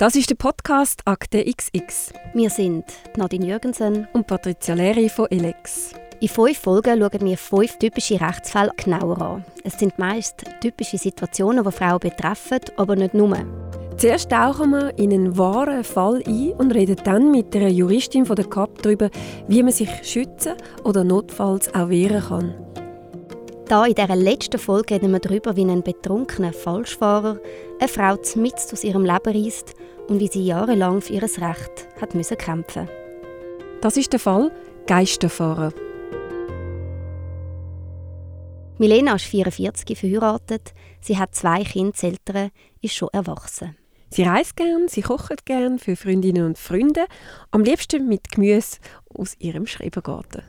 Das ist der Podcast Akte XX. Wir sind Nadine Jürgensen und Patricia Leri von Elex. In fünf Folgen schauen wir fünf typische Rechtsfälle genauer an. Es sind meist typische Situationen, die Frauen betreffen, aber nicht nur. Zuerst tauchen wir in einen wahren Fall ein und reden dann mit der Juristin von der CAP darüber, wie man sich schützen oder notfalls auch wehren kann. Da in dieser letzten Folge reden wir darüber, wie ein betrunkener Falschfahrer eine Frau mitten aus ihrem Leben reißt und wie sie jahrelang für ihr Recht hat müssen kämpfen Das ist der Fall Geisterfahrer. Milena ist 44, verheiratet. Sie hat zwei Kinder, das ältere ist schon erwachsen. Sie reist gern, sie kocht gern für Freundinnen und Freunde, am liebsten mit Gemüse aus ihrem Schrebergarten.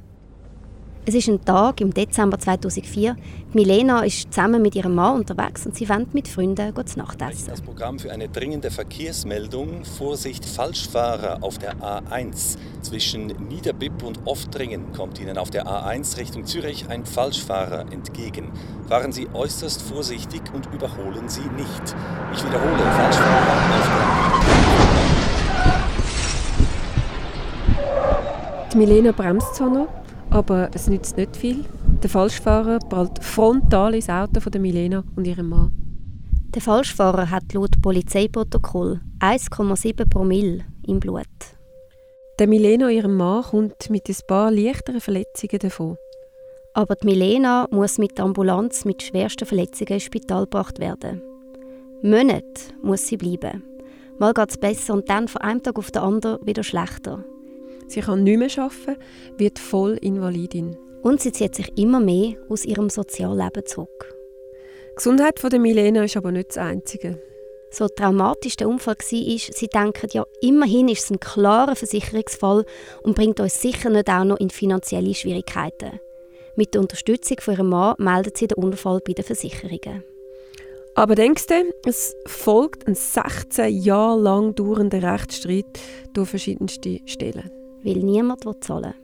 Es ist ein Tag im Dezember 2004. Milena ist zusammen mit ihrem Mann unterwegs und sie wollen mit Freunden zu Nacht essen. Das Programm für eine dringende Verkehrsmeldung. Vorsicht, Falschfahrer auf der A1. Zwischen Niederbipp und Oftringen kommt Ihnen auf der A1 Richtung Zürich ein Falschfahrer entgegen. Fahren Sie äußerst vorsichtig und überholen Sie nicht. Ich wiederhole, Falschfahrer auf der Die Milena bremst zwar noch, aber es nützt nicht viel. Der Falschfahrer prallt frontal ins Auto von der Milena und ihrem Mann. Der Falschfahrer hat laut Polizeiprotokoll 1,7 Promille im Blut. Der Milena und ihrem Mann kommt mit ein paar leichteren Verletzungen davon. Aber die Milena muss mit der Ambulanz mit schwersten Verletzungen ins Spital gebracht werden. Monate muss sie bleiben. Mal geht es besser und dann von einem Tag auf den anderen wieder schlechter. Sie kann nicht mehr arbeiten, wird voll Invalidin. Und sie zieht sich immer mehr aus ihrem Sozialleben zurück. Die Gesundheit von der Milena ist aber nicht das Einzige. So traumatisch der Unfall war, ist, sie denken ja, immerhin ist es ein klarer Versicherungsfall und bringt uns sicher nicht auch noch in finanzielle Schwierigkeiten. Mit der Unterstützung von ihrem Mann meldet sie den Unfall bei den Versicherungen. Aber denkst du, es folgt ein 16 Jahre lang dauernder Rechtsstreit durch verschiedenste Stellen weil niemand zahlen will.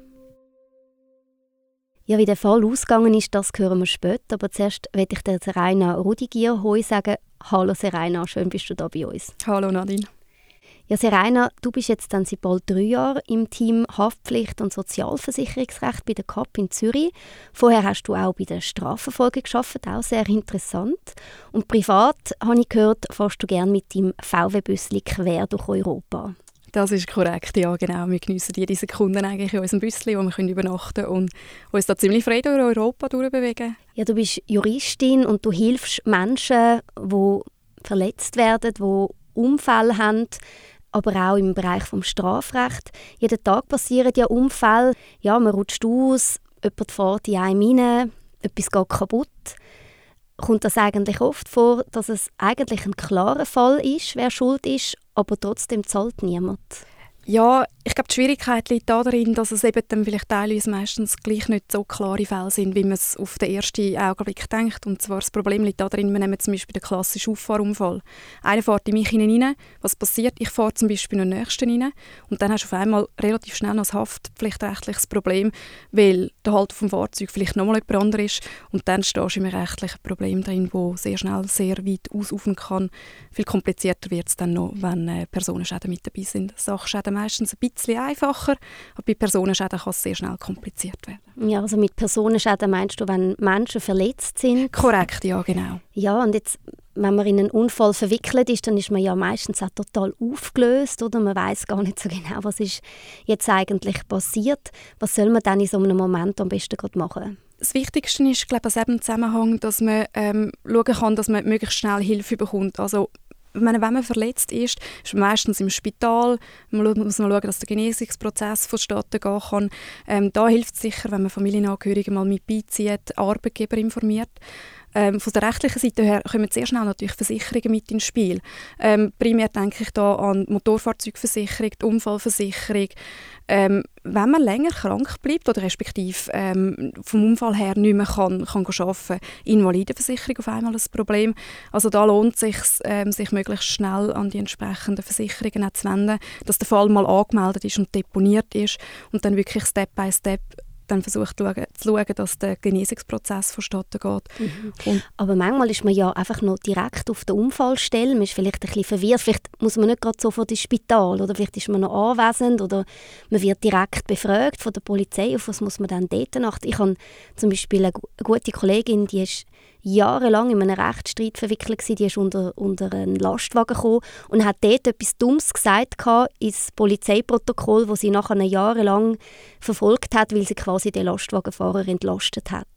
Ja, wie der Fall ausgegangen ist, das hören wir später. Aber zuerst möchte ich der Serena Rudigier Hoi sagen. Hallo Serena, schön bist du da bei uns. Hallo Nadine. Ja, Serena, du bist jetzt dann seit bald drei Jahren im Team Haftpflicht und Sozialversicherungsrecht bei der CAP in Zürich. Vorher hast du auch bei der Strafverfolgung geschafft, auch sehr interessant. Und privat, habe ich gehört, fährst du gerne mit deinem VW-Büssli quer durch Europa. Das ist korrekt, ja genau. Wir geniessen jede Sekunde eigentlich in unserem Büsschen, wo wir können übernachten und uns da ziemlich frei durch Europa durchbewegen. Ja, du bist Juristin und du hilfst Menschen, die verletzt werden, die Unfälle haben, aber auch im Bereich des Strafrecht. Jeden Tag passieren ja Unfälle. Ja, man rutscht aus, jemand fährt in einem rein, etwas geht kaputt. Kommt das eigentlich oft vor, dass es eigentlich ein klarer Fall ist, wer schuld ist, aber trotzdem zahlt niemand. Ja, ich glaube, die Schwierigkeit liegt darin, dass es eben dann vielleicht teilweise meistens gleich nicht so klare Fälle sind, wie man es auf den ersten Augenblick denkt. Und zwar das Problem liegt darin, wir nehmen zum Beispiel den klassischen Auffahrunfall. Einer fährt in mich hinein, was passiert? Ich fahre zum Beispiel in den nächsten rein und dann hast du auf einmal relativ schnell noch ein haftpflichtrechtliches Problem, weil der Halt vom Fahrzeug vielleicht nochmal jemand anderes ist und dann stehst du in einem rechtlichen Problem drin, wo sehr schnell sehr weit ausufen kann. Viel komplizierter wird es dann noch, wenn äh, Personenschäden mit dabei sind. Sachschäden meistens ein bisschen einfacher, aber bei Personenschäden kann es sehr schnell kompliziert werden. Ja, also mit Personenschäden meinst du, wenn Menschen verletzt sind? Korrekt, ja, genau. Ja, und jetzt, wenn man in einen Unfall verwickelt ist, dann ist man ja meistens auch total aufgelöst, oder? Man weiß gar nicht so genau, was ist jetzt eigentlich passiert. Was soll man dann in so einem Moment am besten gerade machen? das Wichtigste ist, glaube ich, im Zusammenhang, dass man ähm, schauen kann, dass man möglichst schnell Hilfe bekommt. Also wenn man verletzt ist, ist man meistens im Spital. Man muss man schauen, dass der Genesungsprozess vonstatten gehen kann. Ähm, da hilft es sicher, wenn man Familienangehörige mal mit beizieht, Arbeitgeber informiert. Ähm, von der rechtlichen Seite her kommen sehr schnell natürlich Versicherungen mit ins Spiel. Ähm, primär denke ich da an die Motorfahrzeugversicherung, die Unfallversicherung. Ähm, wenn man länger krank bleibt oder respektive ähm, vom Unfall her nicht mehr kann, kann arbeiten Invalidenversicherung auf einmal ein Problem. Also da lohnt es sich, ähm, sich möglichst schnell an die entsprechenden Versicherungen zu wenden, dass der Fall mal angemeldet ist und deponiert ist und dann wirklich Step by Step dann versucht zu schauen, dass der Genesungsprozess vonstatten geht. Mhm. Aber manchmal ist man ja einfach noch direkt auf der Unfallstelle, man ist vielleicht ein bisschen verwirrt, vielleicht muss man nicht gerade sofort ins Spital oder vielleicht ist man noch anwesend oder man wird direkt befragt von der Polizei, auf was muss man dann dort achten. Ich habe zum Beispiel eine gute Kollegin, die ist jahrelang in einem Rechtsstreit verwickelt gewesen. Die ist unter, unter einen Lastwagen gekommen und hat dort etwas Dummes gesagt ins Polizeiprotokoll, wo sie nachher jahrelang verfolgt hat, weil sie quasi den Lastwagenfahrer entlastet hat.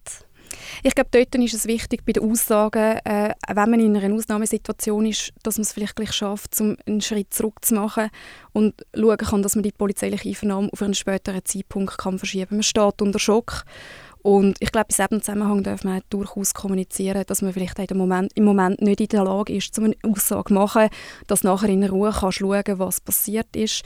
Ich glaube, dort ist es wichtig bei den Aussagen, äh, wenn man in einer Ausnahmesituation ist, dass man es vielleicht gleich schafft, um einen Schritt zurück zu machen und schauen kann, dass man die polizeiliche Einvernahme auf einen späteren Zeitpunkt kann verschieben kann. Man steht unter Schock und ich glaube, in diesem Zusammenhang darf man durchaus kommunizieren, dass man vielleicht im Moment, im Moment nicht in der Lage ist, um eine Aussage zu machen, dass nachher in Ruhe kannst schauen was passiert ist.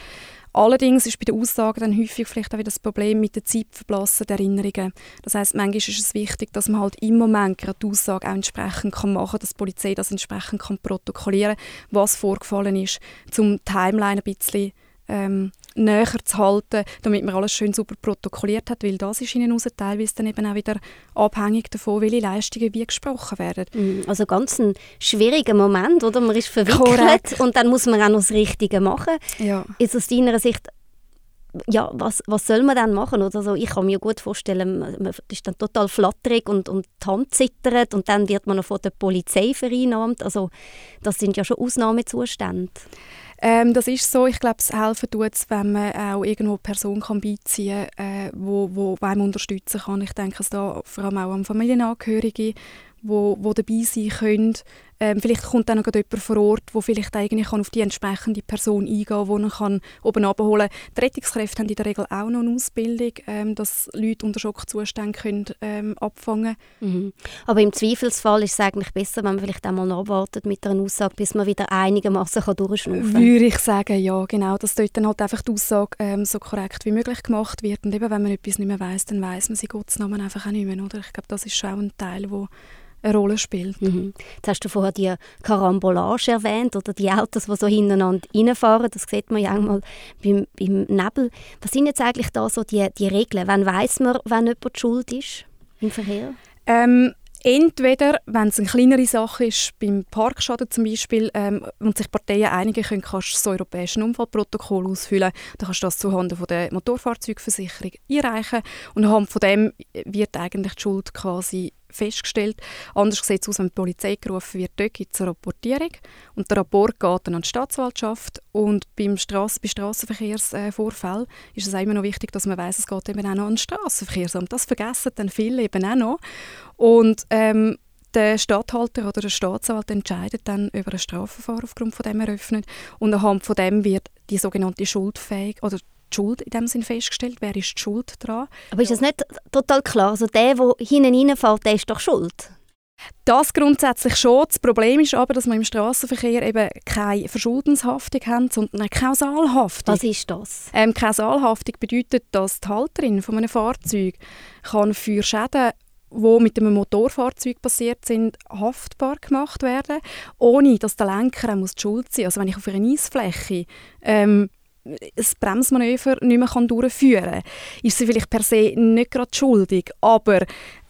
Allerdings ist bei den Aussagen dann häufig vielleicht auch wieder das Problem mit den zeitverblassenen Erinnerungen. Das heißt, manchmal ist es wichtig, dass man halt im Moment gerade die Aussage auch entsprechend kann machen kann, dass die Polizei das entsprechend kann protokollieren kann, was vorgefallen ist, zum Timeline ein bisschen ähm, näher zu halten, damit man alles schön super protokolliert hat, weil das ist ihnen raus teilweise dann eben auch wieder abhängig davon, welche Leistungen wie gesprochen werden. Mhm, also ganz ein schwieriger Moment, oder? Man ist verwickelt Korrekt. und dann muss man auch noch das Richtige machen. Ja. Jetzt aus deiner Sicht ja, was, was soll man dann machen? Oder so, ich kann mir gut vorstellen, man ist dann total flatterig und, und die Hand zittert und dann wird man noch von der Polizei vereinnahmt. Also das sind ja schon Ausnahmezustände. Ähm, das ist so. Ich glaube, es helfen tut wenn man auch irgendwo eine Person kann beiziehen kann, äh, wo, wo einem unterstützen kann. Ich denke es da vor allem auch an Familienangehörige, wo, wo dabei sein können. Ähm, vielleicht kommt dann noch jemand vor Ort, wo vielleicht eigentlich auf die entsprechende Person eingehen kann, die kann oben abholen kann. Die Rettungskräfte haben in der Regel auch noch eine Ausbildung, ähm, dass Leute unter Schockzuständen können, ähm, abfangen mhm. Aber im Zweifelsfall ist es eigentlich besser, wenn man vielleicht einmal abwartet mit einer Aussage, bis man wieder einigermaßen durchschnaufen kann. Würde ich sagen, ja, genau. Dass dort dann halt einfach die Aussage ähm, so korrekt wie möglich gemacht wird. Und eben, wenn man etwas nicht mehr weiß, dann weiß man sie Gottes Namen einfach auch nicht mehr. Oder? Ich glaube, das ist schon auch ein Teil, wo eine Rolle spielt. Mhm. Jetzt hast du vorher die Karambolage erwähnt oder die Autos, die so hintereinander reinfahren. Das sieht man ja auch mal beim, beim Nebel. Was sind jetzt eigentlich da so die, die Regeln? Wann weiß man, wenn jemand schuld ist im Verkehr? Ähm, entweder, wenn es eine kleinere Sache ist, beim Parkschaden zum Beispiel, ähm, und sich Parteien einigen können, kannst du das europäische Unfallprotokoll ausfüllen. Dann kannst du das zuhanden von der Motorfahrzeugversicherung einreichen und anhand von dem wird eigentlich die Schuld quasi festgestellt. Anders sieht es aus, wenn die Polizei gerufen wird. Dort gibt es eine Rapportierung und der Rapport geht dann an die Staatsanwaltschaft und beim Strass bei Strassenverkehrsvorfällen ist es immer noch wichtig, dass man weiß, es geht eben auch noch an Strassenverkehrsamt. Das vergessen dann viele eben auch noch. Und ähm, der Stadthalter oder der Staatsanwalt entscheidet dann über ein Strafverfahren aufgrund von dem eröffnet und anhand von dem wird die sogenannte schuldfähig oder die Schuld in dem Sinn festgestellt? Wer ist die Schuld daran? Aber ist das nicht total klar? Also der, der hinten reinfällt, der ist doch schuld? Das grundsätzlich schon. Das Problem ist aber, dass wir im Straßenverkehr eben keine Verschuldenshaftung haben, sondern eine Kausalhaftung. Was ist das? Ähm, Kausalhaftung bedeutet, dass die Halterin von einem Fahrzeug kann für Schäden die mit einem Motorfahrzeug passiert sind, haftbar gemacht werden, ohne dass der Lenker auch die Schuld sein muss. Also wenn ich auf einer Eisfläche ähm, ein Bremsmanöver nicht mehr durchführen kann, ist sie vielleicht per se nicht gerade schuldig, aber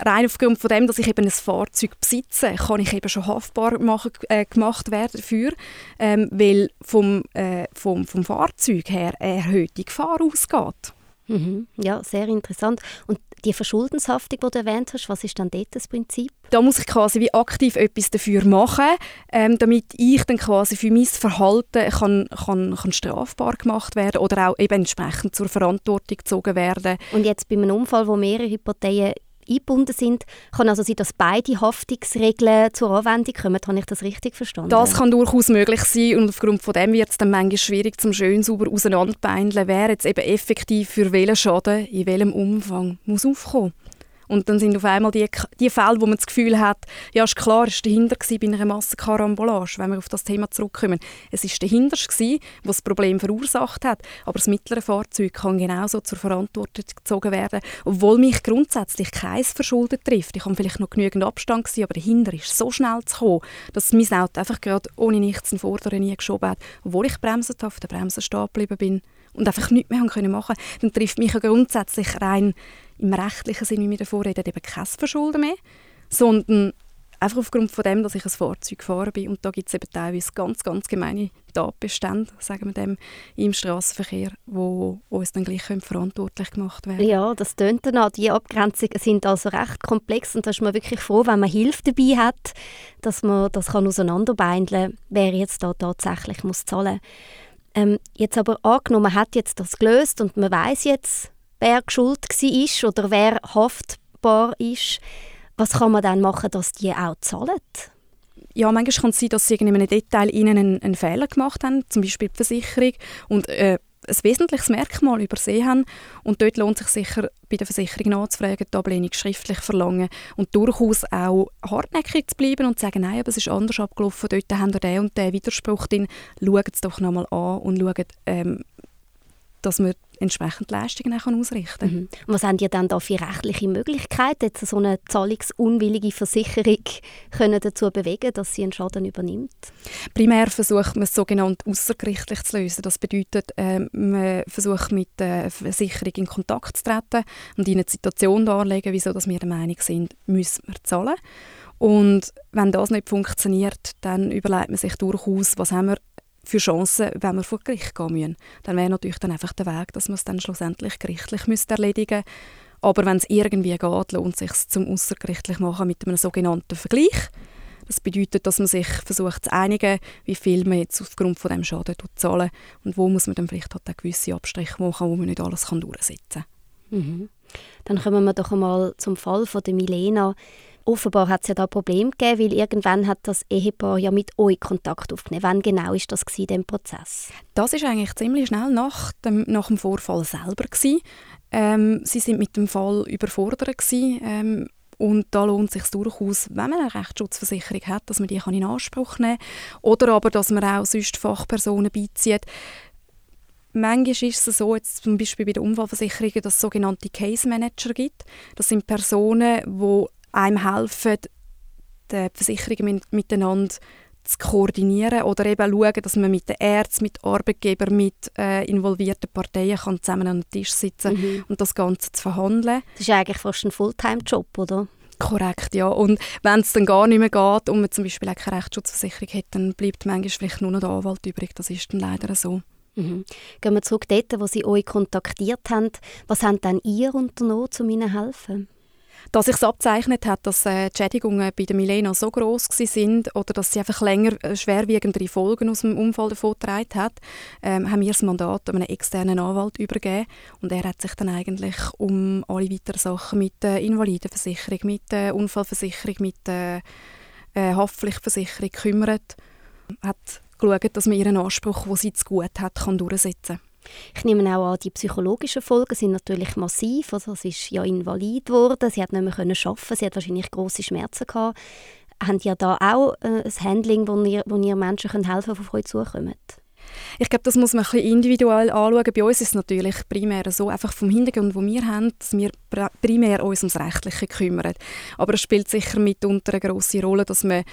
rein aufgrund von dem, dass ich eben ein Fahrzeug besitze, kann ich eben schon haftbar machen, äh, gemacht werden dafür, ähm, weil vom, äh, vom, vom Fahrzeug her eine erhöhte Gefahr ausgeht. Mhm. Ja, sehr interessant. Und die Verschuldenshaftung, die du erwähnt hast, was ist dann dort das Prinzip? Da muss ich quasi wie aktiv etwas dafür machen, ähm, damit ich dann quasi für mein Verhalten kann, kann, kann strafbar gemacht werden oder auch eben entsprechend zur Verantwortung gezogen werden. Und jetzt bei einem Unfall, wo mehrere Parteien eingebunden sind. Kann also sein, dass beide Haftungsregeln zur Anwendung kommen. Habe ich das richtig verstanden? Das kann durchaus möglich sein und aufgrund von dem wird es dann manchmal schwierig, zum schön sauber auseinanderbeindeln, wer jetzt eben effektiv für welchen Schaden in welchem Umfang muss aufkommen und dann sind auf einmal die, die Fälle, wo man das Gefühl hat, ja, ist klar, es war dahinter bei einer Massenkarambolage, wenn wir auf das Thema zurückkommen. Es war dahinter, was das Problem verursacht hat, aber das mittlere Fahrzeug kann genauso zur Verantwortung gezogen werden, obwohl mich grundsätzlich keins verschuldet trifft. Ich habe vielleicht noch genügend Abstand gewesen, aber dahinter ist so schnell zu kommen, dass mein Auto einfach gerade ohne nichts in Vorderen nie geschoben hat, obwohl ich bremsen auf der Bremse stehen geblieben bin und einfach nichts mehr können machen dann trifft mich ja grundsätzlich rein im rechtlichen Sinne, wie wir davor reden, eben kein Verschulden mehr, sondern Einfach aufgrund von dem, dass ich ein Fahrzeug gefahren bin. Und da gibt es eben teilweise ganz, ganz gemeine Tatbestände, sagen wir dem, im Straßenverkehr, wo, wo uns dann gleich verantwortlich gemacht werden Ja, das tönt dann auch. Die Abgrenzungen sind also recht komplex und da ist man wirklich froh, wenn man Hilfe dabei hat, dass man das kann auseinanderbeindeln wer jetzt da tatsächlich muss zahlen ähm, Jetzt aber angenommen, man hat jetzt das gelöst und man weiß jetzt, wer schuld war oder wer haftbar ist. Was kann man dann machen, dass die auch zahlen? Ja, manchmal kann es sein, dass sie in einem Detail ihnen einen, einen Fehler gemacht haben, zum Beispiel die Versicherung, und äh, ein wesentliches Merkmal übersehen haben. Und dort lohnt sich sicher, bei der Versicherung nachzufragen, die Ablehnung schriftlich verlangen und durchaus auch hartnäckig zu bleiben und zu sagen, nein, aber es ist anders abgelaufen, dort haben wir den und den Widerspruch drin, schaut es doch nochmal an und schaut, ähm, dass man entsprechend Leistungen auch ausrichten kann. Mhm. Was haben die dann da für rechtliche Möglichkeiten, jetzt so eine zahlungsunwillige Versicherung können dazu bewegen, dass sie einen Schaden übernimmt? Primär versucht man es sogenannt außergerichtlich zu lösen. Das bedeutet, äh, man versucht mit der Versicherung in Kontakt zu treten und ihnen die Situation darlegen, wieso dass wir der Meinung sind, müssen wir zahlen. Und wenn das nicht funktioniert, dann überlegt man sich durchaus, was haben wir für Chancen, wenn wir vor Gericht gehen müssen. Dann wäre natürlich dann einfach der Weg, dass man es dann schlussendlich gerichtlich erledigen müsste. Aber wenn es irgendwie geht, lohnt es sich zum außergerichtlich machen mit einem sogenannten Vergleich. Das bedeutet, dass man sich versucht zu einigen, wie viel man jetzt aufgrund von dem Schaden zahlen und wo muss man dann vielleicht halt gewisse Abstriche machen, wo man nicht alles durchsetzen kann. Mhm. Dann kommen wir doch einmal zum Fall von der Milena. Offenbar hat es ja da Problem gegeben, weil irgendwann hat das Ehepaar ja mit euch Kontakt aufgenommen. Wann genau ist das in dem Prozess? Das ist eigentlich ziemlich schnell nach dem, nach dem Vorfall selber gewesen. Ähm, sie sind mit dem Fall überfordert gewesen, ähm, und da lohnt es sich durchaus, wenn man eine Rechtsschutzversicherung hat, dass man die kann in Anspruch nehmen kann. Oder aber, dass man auch sonst Fachpersonen beizieht. Manchmal ist es so, jetzt zum Beispiel bei den Unfallversicherungen, dass es sogenannte Case Manager gibt. Das sind Personen, die einem helfen, die Versicherungen miteinander zu koordinieren oder eben schauen, dass man mit den Ärzten, mit Arbeitgebern, mit äh, involvierten Parteien kann zusammen an den Tisch sitzen mhm. und das Ganze zu verhandeln. Das ist eigentlich fast ein Fulltime-Job, oder? Korrekt, ja. Und wenn es dann gar nicht mehr geht und man zum Beispiel auch keine Rechtsschutzversicherung hat, dann bleibt manchmal vielleicht nur noch der Anwalt übrig. Das ist dann leider so. Mhm. Gehen wir zurück dort, wo Sie euch kontaktiert haben. Was haben dann ihr unternommen, um ihnen zu helfen? Dass sich abzeichnet hat, dass äh, die Schädigungen bei der Milena so groß sind oder dass sie einfach länger äh, schwerwiegendere Folgen aus dem Unfall davongetragen hat, ähm, haben wir das Mandat einem externen Anwalt übergeben und er hat sich dann eigentlich um alle weiteren Sachen mit der Invalidenversicherung, mit der Unfallversicherung, mit der äh, Haftpflichtversicherung gekümmert, hat geschaut, dass man ihren Anspruch, den sie zu gut hat, kann durchsetzen kann. Ich nehme auch an, die psychologischen Folgen sind natürlich massiv. Also sie ist ja invalid geworden, sie hat nicht mehr arbeiten, sie hat wahrscheinlich große Schmerzen gehabt. Habt ihr da auch äh, ein Handling, wo ihr, wo ihr Menschen helfen könnt, die auf euch zukommen? Ich glaube, das muss man ein individuell anschauen. Bei uns ist es natürlich primär so, einfach vom Hintergrund, wo wir haben, dass wir primär uns ums Rechtliche kümmern. Aber es spielt sicher mitunter eine grosse Rolle, dass man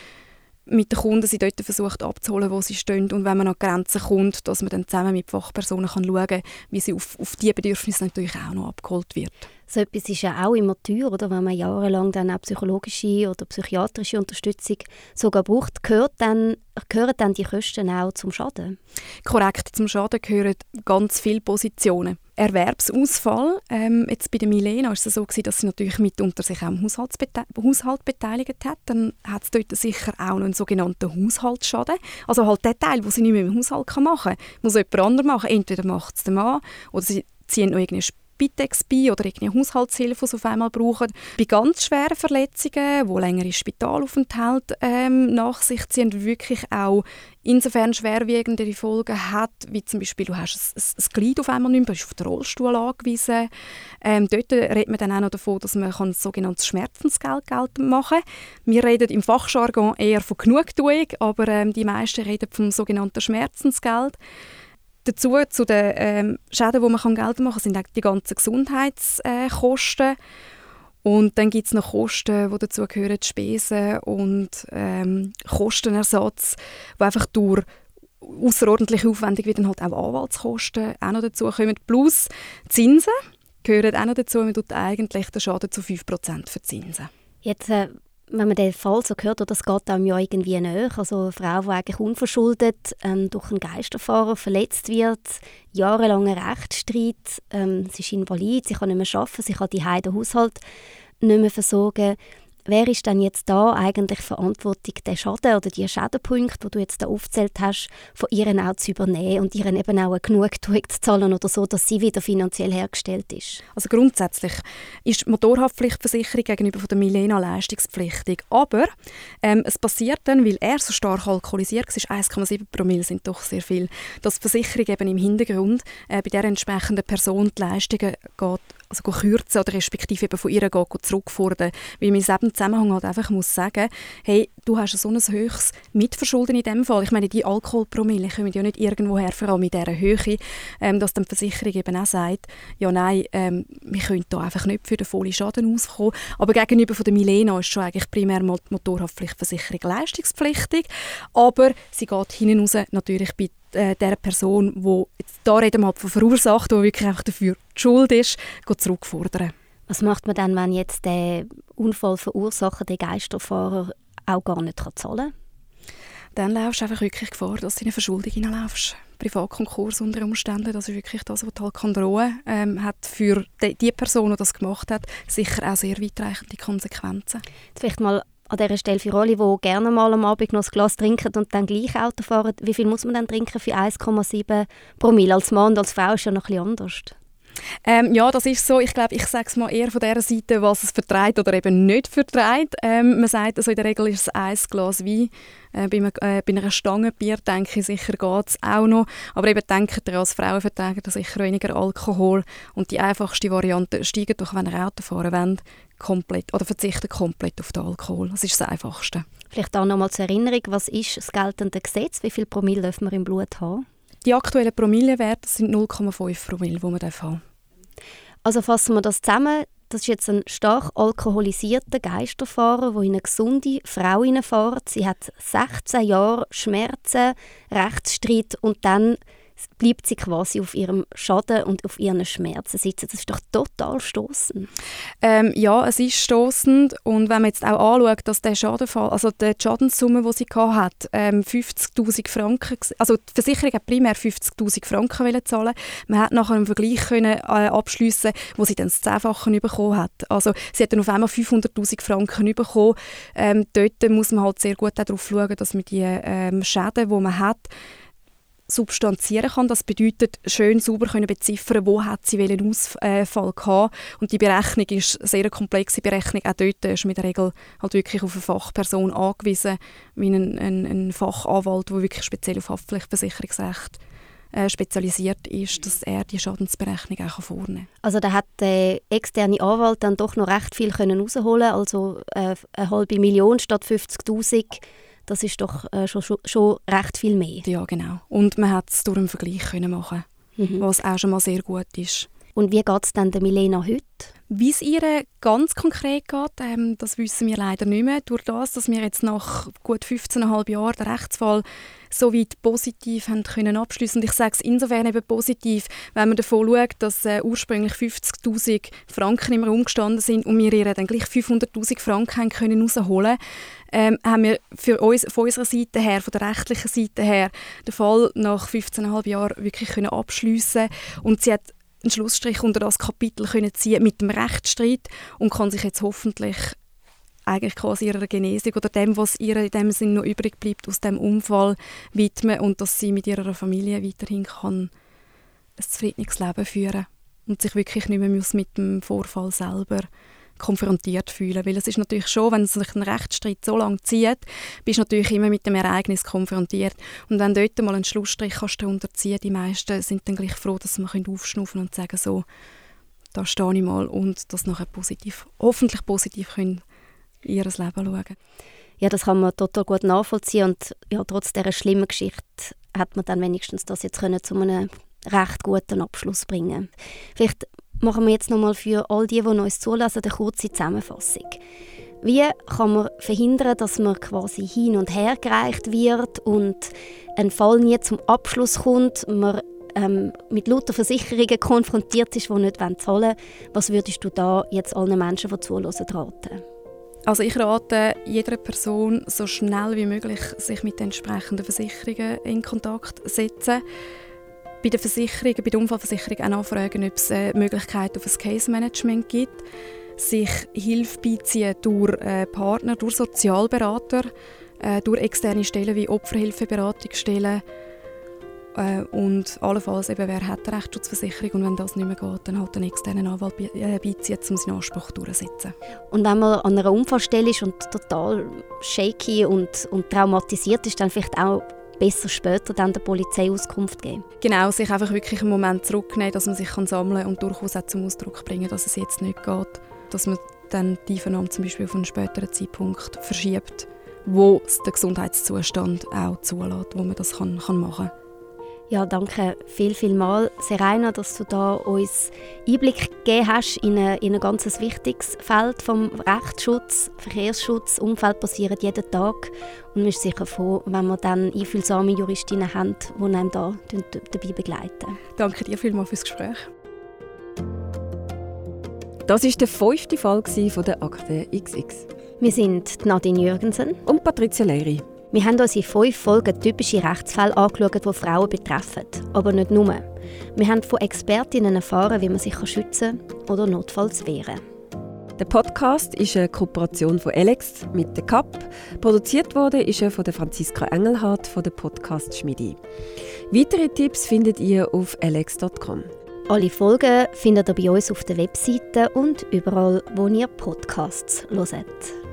mit den Kunden sie dort versucht abzuholen, wo sie stehen und wenn man an Grenzen kommt, dass man dann zusammen mit Fachpersonen kann schauen kann, wie sie auf, auf diese Bedürfnisse natürlich auch noch abgeholt wird. So etwas ist ja auch immer teuer, oder? wenn man jahrelang dann auch psychologische oder psychiatrische Unterstützung sogar braucht, gehört dann, gehören dann die Kosten auch zum Schaden? Korrekt, zum Schaden gehören ganz viele Positionen. Erwerbsausfall. Ähm, jetzt bei der Milena war es so, gewesen, dass sie natürlich mitunter sich auch am Haushalt beteiligt hat. Dann hat es dort sicher auch noch einen sogenannten Haushaltsschaden. Also halt der Teil, den sie nicht mehr im Haushalt machen kann, muss jemand anderes machen. Entweder macht es der Mann oder sie ziehen noch irgendeine Spitex bei oder irgendeine Haushaltshilfe, die auf einmal brauchen. Bei ganz schweren Verletzungen, die längere Spitalaufenthalte ähm, nach sich ziehen, wirklich auch insofern schwerwiegende Folgen hat, wie zum Beispiel, du hast ein, ein Glied auf einmal nicht mehr, bist auf den Rollstuhl angewiesen. Ähm, dort redet man dann auch noch davon, dass man ein sogenanntes Schmerzensgeld geltend machen kann. Wir reden im Fachjargon eher von Genugtuung, aber ähm, die meisten reden vom sogenannten Schmerzensgeld. Dazu zu den ähm, Schäden, die man Geld machen kann, sind die ganzen Gesundheitskosten. Und dann gibt es noch Kosten, die dazu gehören, die Spesen und ähm, Kostenersatz, die einfach durch außerordentlich aufwendig, wie dann halt auch Anwaltskosten auch noch dazu kommen. Plus Zinsen gehören auch noch dazu. Man tut eigentlich den Schaden zu 5% verzinsen. Jetzt, äh, wenn man den Fall so hört, das geht einem ja irgendwie näher. Also eine Frau, die eigentlich unverschuldet ähm, durch einen Geisterfahrer verletzt wird, jahrelanger Rechtsstreit, ähm, sie ist invalid, sie kann nicht mehr arbeiten, sie kann die Haushalt nicht mehr versorgen. Wer ist denn jetzt da eigentlich verantwortlich, den Schaden oder die Schädenpunkte, die du jetzt da aufgezählt hast, von ihren auch zu übernehmen und ihren eben auch eine Genugtuung zu zahlen oder so, dass sie wieder finanziell hergestellt ist? Also grundsätzlich ist die Motorhaftpflichtversicherung gegenüber der Milena leistungspflichtig. Aber ähm, es passiert dann, weil er so stark alkoholisiert war, 1,7 Promille sind doch sehr viel, dass die Versicherung eben im Hintergrund äh, bei der entsprechenden Person die Leistungen geht also kürzen oder respektive eben von ihr gehen, zurückfordern. Weil man in diesem Zusammenhang halt einfach muss sagen, hey, du hast so ein höchstes Mitverschulden in dem Fall. Ich meine, die Alkoholpromille kommen ja nicht irgendwo her, vor allem in dieser Höhe, ähm, dass dann die Versicherung eben auch sagt, ja nein, ähm, wir können da einfach nicht für den vollen Schaden auskommen. Aber gegenüber von der Milena ist schon eigentlich primär die Motorhaftpflichtversicherung leistungspflichtig, aber sie geht hinten raus natürlich bei äh, der Person, die da reden wir von verursacht, die wirklich einfach dafür die Schuld ist, zurückfordern. Was macht man dann, wenn jetzt der Unfall verursacht, der Geisterfahrer auch gar nicht zahlen kann? Dann laufst du einfach wirklich Gefahr, dass du in eine Verschuldung hineinlaufst. Privatkonkurs unter Umständen, das ist wirklich das, was halt kann drohen ähm, hat für die, die Person, die das gemacht hat, sicher auch sehr weitreichende Konsequenzen. Jetzt vielleicht mal an dieser Stelle für alle, die gerne mal am Abend noch ein Glas trinken und dann gleich Auto fahren, wie viel muss man dann trinken für 1,7 Promille? Als Mann und als Frau ist ja noch etwas anders. Ähm, ja, das ist so. Ich glaube, ich sage es mal eher von der Seite, was es vertreibt oder eben nicht vertreibt. Ähm, man sagt, also in der Regel ist es ein Glas Wein. Äh, bei, einem, äh, bei einer Stange Bier denke ich sicher geht es auch noch. Aber eben denkt ihr, als Frauen vertragen sicher weniger Alkohol. Und die einfachste Variante, steigen doch, wenn ihr Auto fahren wollt, komplett oder verzichten komplett auf den Alkohol. Das ist das Einfachste. Vielleicht auch noch mal zur Erinnerung, was ist das geltende Gesetz? Wie viel Promille dürfen wir im Blut haben? Die aktuellen Promillewerte sind 0,5 Promille, die man haben Also fassen wir das zusammen. Das ist jetzt ein stark alkoholisierter Geisterfahrer, der in eine gesunde Frau hineinfährt. Sie hat 16 Jahre Schmerzen, Rechtsstreit und dann bleibt sie quasi auf ihrem Schaden und auf ihren Schmerzen sitzen. Das ist doch total stoßend. Ähm, ja, es ist stoßend und wenn man jetzt auch anschaut, dass der Schadenfall, also die Schadenssumme, die sie hat, ähm, 50'000 Franken, also die Versicherung hat primär 50'000 Franken wollen zahlen. Man hat nachher einen Vergleich können äh, abschliessen, wo sie dann das Zehnfache bekommen hat. Also sie hat dann auf einmal 500'000 Franken bekommen. Ähm, dort muss man halt sehr gut darauf schauen, dass man die ähm, Schäden, die man hat, substanzieren kann. Das bedeutet, schön sauber können beziffern, wo hat sie welchen Ausfall gehabt. Und die Berechnung ist eine sehr komplexe Berechnung. Auch dort ist man in der Regel halt wirklich auf eine Fachperson angewiesen, wie ein, ein, ein Fachanwalt, der wirklich speziell auf Haftpflichtversicherungsrecht äh, spezialisiert ist, dass er die Schadensberechnung auch vornehmen. Also da hat der externe Anwalt dann doch noch recht viel können rausholen, also äh, eine halbe Million statt 50'000 das ist doch äh, schon, schon, schon, recht viel mehr. Ja, genau. Und man hat es durch einen Vergleich können machen mhm. was auch schon mal sehr gut ist. Und wie geht es dann der Milena heute? Wie es ihr ganz konkret geht, ähm, das wissen wir leider nicht mehr. Durch das, dass wir jetzt nach gut 15,5 Jahren den Rechtsfall so weit positiv haben können abschließen. Und ich sage es insofern eben positiv, wenn man davon schaut, dass äh, ursprünglich 50'000 Franken im Raum gestanden sind und wir ihr dann gleich 500'000 Franken haben können rausholen ähm, haben wir für uns, von unserer Seite her, von der rechtlichen Seite her, den Fall nach 15,5 Jahren wirklich können abschliessen. Und sie hat einen Schlussstrich unter das Kapitel können ziehen mit dem Rechtsstreit und kann sich jetzt hoffentlich eigentlich quasi ihrer Genesung oder dem, was ihr in dem Sinn noch übrig bleibt aus dem Unfall widmen und dass sie mit ihrer Familie weiterhin kann ein zufriedenes Leben führen und sich wirklich nicht mehr mit dem Vorfall selber konfrontiert fühlen. Weil es ist natürlich schon, wenn sich ein Rechtsstreit so lange zieht, bist du natürlich immer mit dem Ereignis konfrontiert. Und wenn dort mal einen Schlussstrich kannst unterziehen die meisten sind dann gleich froh, dass sie aufschnaufen und sagen so, da stehe ich mal und das nachher positiv, hoffentlich positiv können in ihr Leben schauen. Ja, das kann man total gut nachvollziehen und ja, trotz dieser schlimmen Geschichte hat man dann wenigstens das jetzt können zu einem recht guten Abschluss bringen. Vielleicht machen wir jetzt nochmal für all die, die uns zulassen, eine kurze Zusammenfassung. Wie kann man verhindern, dass man quasi hin und her gereicht wird und ein Fall nie zum Abschluss kommt, man ähm, mit lauter Versicherungen konfrontiert ist, die nicht zahlen wollen. Was würdest du da jetzt allen Menschen, die zuhören, raten? Also ich rate jeder Person, so schnell wie möglich sich mit den entsprechenden Versicherungen in Kontakt zu setzen. Bei den Versicherungen, bei der Unfallversicherung auch nachfragen, ob es eine Möglichkeit auf ein Case-Management gibt. Sich Hilfe beiziehen durch äh, Partner, durch Sozialberater, äh, durch externe Stellen wie Opferhilfeberatungsstellen äh, und allenfalls eben, wer hat eine Rechtsschutzversicherung und wenn das nicht mehr geht, dann halt einen externen Anwalt äh, beiziehen, um seinen Anspruch durchzusetzen. Und wenn man an einer Unfallstelle ist und total shaky und, und traumatisiert ist, dann vielleicht auch besser später dann der Polizei Auskunft geben. Genau, sich einfach wirklich einen Moment zurücknehmen, dass man sich kann sammeln und durchaus auch zum Ausdruck bringen, dass es jetzt nicht geht, dass man dann die Vernahme zum Beispiel auf einen späteren Zeitpunkt verschiebt, wo der Gesundheitszustand auch zulässt, wo man das kann, kann machen kann. Ja, danke viel, viel mal, Serena, dass du da uns Einblick gegeben hast in ein, in ein ganz wichtiges Feld vom Rechtsschutz, Verkehrsschutz. Umfeld passiert jeden Tag und man ist sicher froh, wenn wir dann einfühlsame Juristinnen haben, die einem da dabei begleiten. Danke dir vielmals fürs Gespräch. Das ist der fünfte Fall von der Akte XX. Wir sind Nadine Jürgensen und Patricia Leri. Wir haben uns in fünf Folgen typische Rechtsfälle angeschaut, die Frauen betreffen. Aber nicht nur. Wir haben von Expertinnen erfahren, wie man sich schützen kann oder notfalls wehren der Podcast ist eine Kooperation von Alex mit der CAP. Produziert wurde ist er von der Franziska Engelhardt von der Podcast Schmiedi. Weitere Tipps findet ihr auf alex.com. Alle Folgen findet ihr bei uns auf der Webseite und überall, wo ihr Podcasts hört.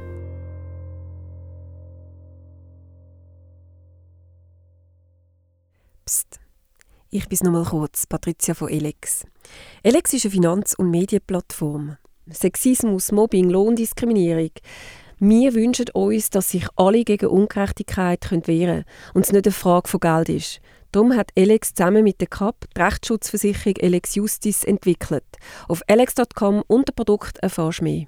Psst. Ich bin noch mal kurz, Patricia von Elex. Elex ist eine Finanz- und Medienplattform. Sexismus, Mobbing, Lohndiskriminierung. Wir wünschen uns, dass sich alle gegen Ungerechtigkeit wehren können und es nicht eine Frage von Geld ist. Darum hat Elex zusammen mit der CAP die Rechtsschutzversicherung Elex Justice entwickelt. Auf elex.com unter Produkt erfährst du mehr.